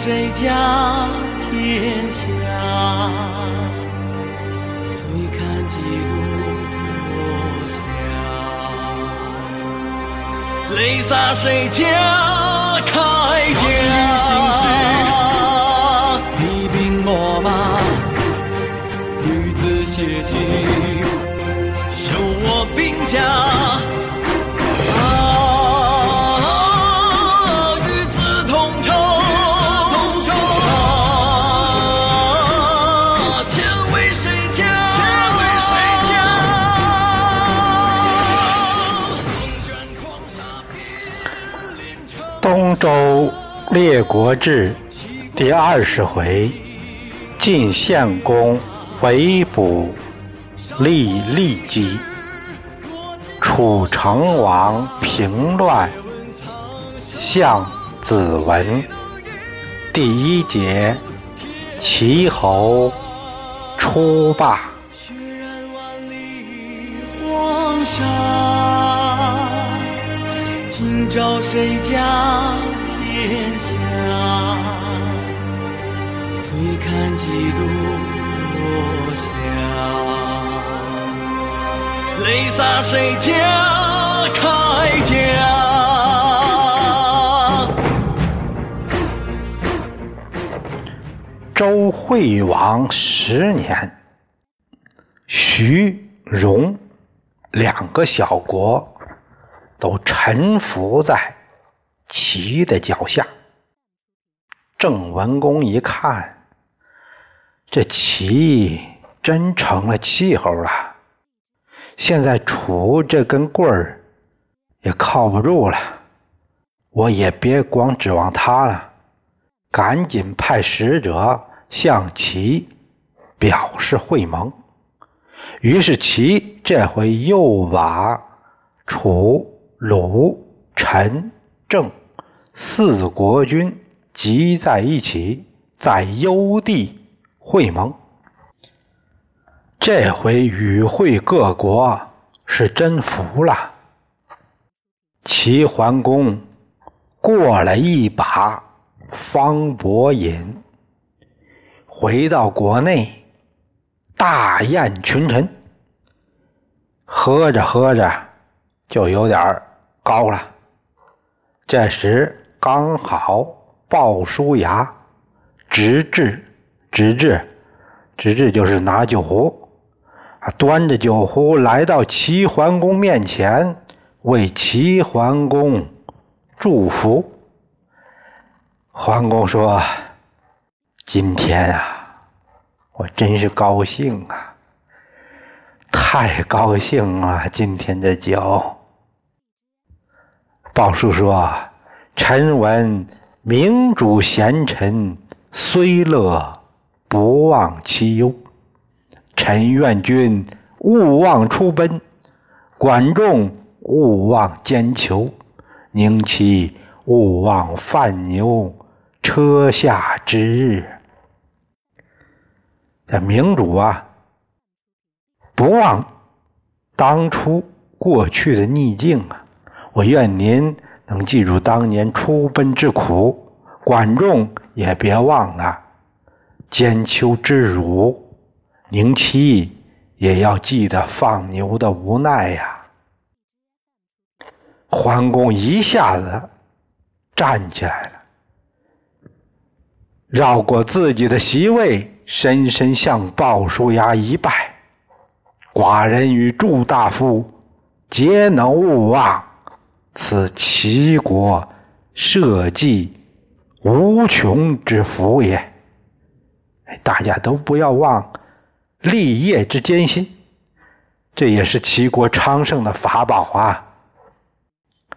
谁家天下？醉看几度落霞。泪洒谁家铠甲？你兵我马，女子写信，绣我兵甲。东周列国志第二十回：晋献公围捕立利基，楚成王平乱向子文。第一节：齐侯出霸。今朝谁家天下？醉看几度落霞。泪洒谁家铠甲？周惠王十年，徐、荣两个小国。都臣服在齐的脚下。郑文公一看，这齐真成了气候了。现在楚这根棍儿也靠不住了，我也别光指望他了，赶紧派使者向齐表示会盟。于是齐这回又把楚。鲁、陈、郑四国君集在一起，在幽地会盟。这回与会各国是真服了。齐桓公过了一把方伯饮，回到国内，大宴群臣，喝着喝着就有点儿。高了。这时刚好鲍叔牙直至，直至，直至就是拿酒壶，啊，端着酒壶来到齐桓公面前，为齐桓公祝福。桓公说：“今天啊，我真是高兴啊，太高兴了！今天这酒。”鲍叔说：“臣闻明主贤臣，虽乐不忘其忧。臣愿君勿忘出奔，管仲勿忘兼求，宁戚勿忘犯牛车下之日。这明主啊，不忘当初过去的逆境啊。”我愿您能记住当年出奔之苦，管仲也别忘了兼丘之辱，宁戚也要记得放牛的无奈呀。桓公一下子站起来了，绕过自己的席位，深深向鲍叔牙一拜：“寡人与祝大夫皆能勿忘。”此齐国社稷无穷之福也。大家都不要忘立业之艰辛，这也是齐国昌盛的法宝啊！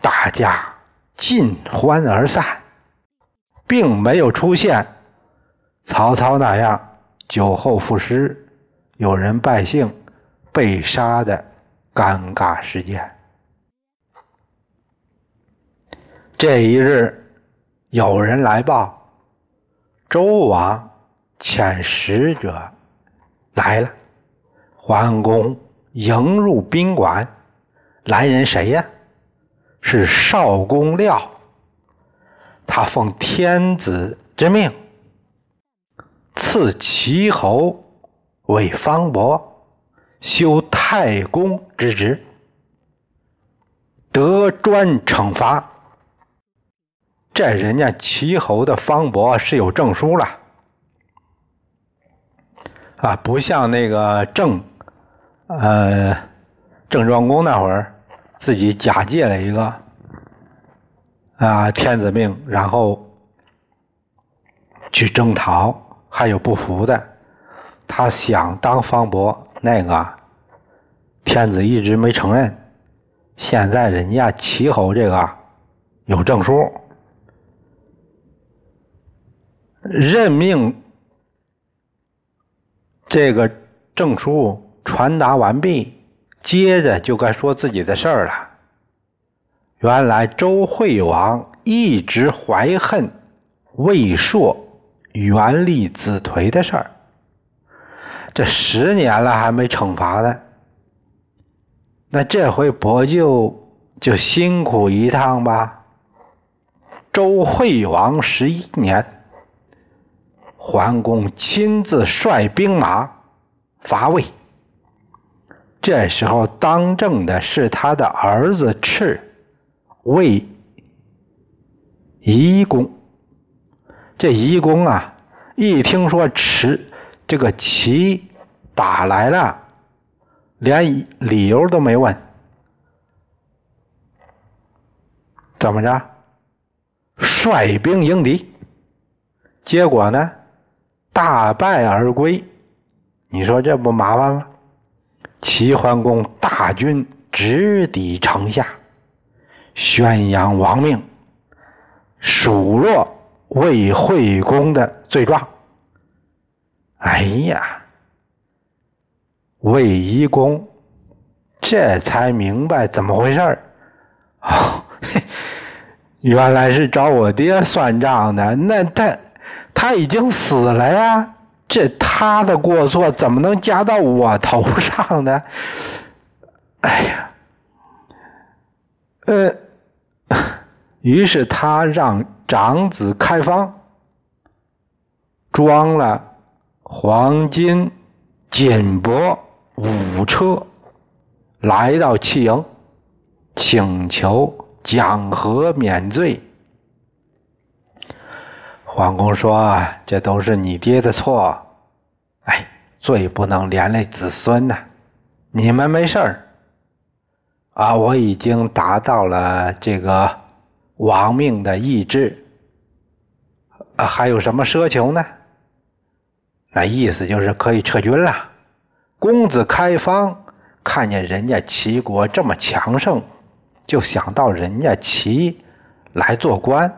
大家尽欢而散，并没有出现曹操那样酒后赋诗、有人败兴、被杀的尴尬事件。这一日，有人来报，周王遣使者来了。桓公迎入宾馆，来人谁呀？是少公廖。他奉天子之命，赐齐侯为方伯，修太公之职，得专惩罚。这人家齐侯的方伯是有证书了。啊，不像那个郑，呃，郑庄公那会儿自己假借了一个啊天子命，然后去征讨，还有不服的，他想当方伯，那个天子一直没承认，现在人家齐侯这个有证书。任命这个证书传达完毕，接着就该说自己的事儿了。原来周惠王一直怀恨魏硕原立子颓的事儿，这十年了还没惩罚呢。那这回伯舅就辛苦一趟吧。周惠王十一年。桓公亲自率兵马伐魏，这时候当政的是他的儿子赤魏夷公。这夷公啊，一听说迟这个齐打来了，连理由都没问，怎么着？率兵迎敌，结果呢？大败而归，你说这不麻烦吗？齐桓公大军直抵城下，宣扬亡命，数落魏惠公的罪状。哎呀，魏夷公这才明白怎么回事儿。哦，原来是找我爹算账的。那他。他已经死了呀，这他的过错怎么能加到我头上呢？哎呀，呃，于是他让长子开方装了黄金锦帛五车，来到弃营，请求讲和免罪。桓公说：“这都是你爹的错，哎，罪不能连累子孙呐。你们没事儿啊，我已经达到了这个亡命的意志，还有什么奢求呢？那意思就是可以撤军了。公子开方看见人家齐国这么强盛，就想到人家齐来做官。”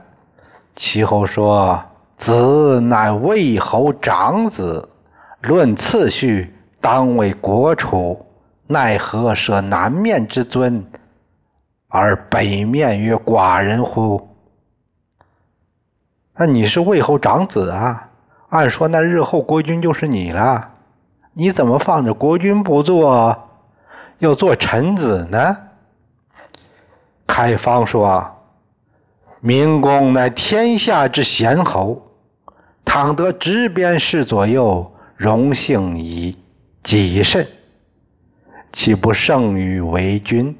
齐侯说：“子乃魏侯长子，论次序，当为国储，奈何舍南面之尊，而北面曰寡人乎？”那你是魏侯长子啊，按说那日后国君就是你了，你怎么放着国君不做，要做臣子呢？开方说。明公乃天下之贤侯，倘得执鞭侍左右，荣幸以己甚，岂不胜于为君？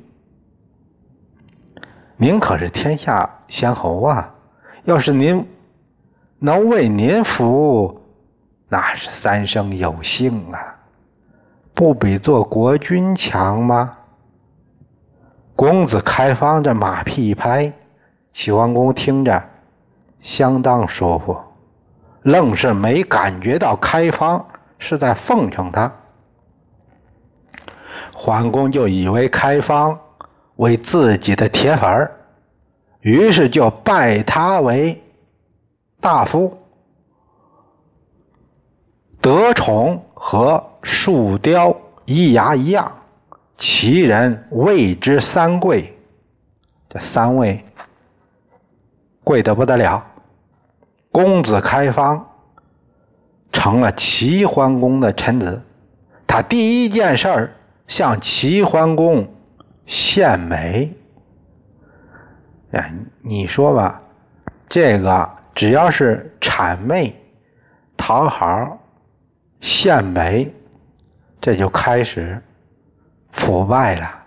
您可是天下贤侯啊！要是您能为您服务，那是三生有幸啊！不比做国君强吗？公子开方这马屁一拍。齐桓公听着相当舒服，愣是没感觉到开方是在奉承他。桓公就以为开方为自己的铁粉儿于是就拜他为大夫。得宠和树雕一牙一样，其人谓之三贵。这三位。贵得不得了，公子开方成了齐桓公的臣子。他第一件事儿向齐桓公献美。哎，你说吧，这个只要是谄媚、讨好、献媚，这就开始腐败了。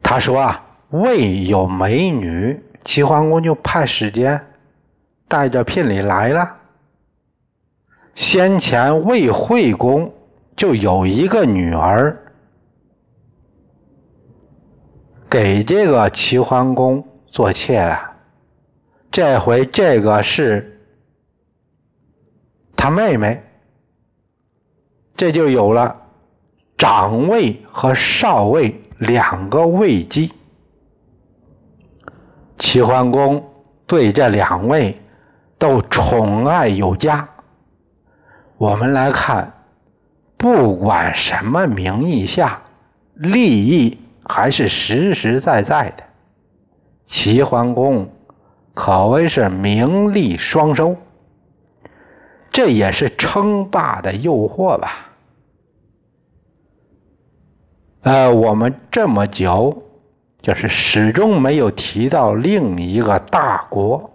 他说啊，未有美女，齐桓公就派使节带着聘礼来了。先前魏惠公就有一个女儿。给这个齐桓公做妾了，这回这个是他妹妹，这就有了长卫和少尉两个位姬。齐桓公对这两位都宠爱有加。我们来看，不管什么名义下，利益。还是实实在在的，齐桓公可谓是名利双收，这也是称霸的诱惑吧？呃，我们这么久就是始终没有提到另一个大国，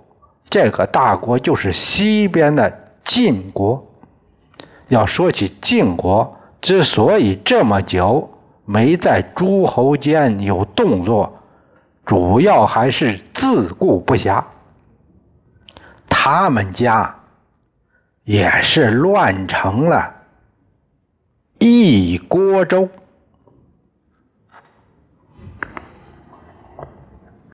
这个大国就是西边的晋国。要说起晋国，之所以这么久。没在诸侯间有动作，主要还是自顾不暇。他们家也是乱成了一锅粥。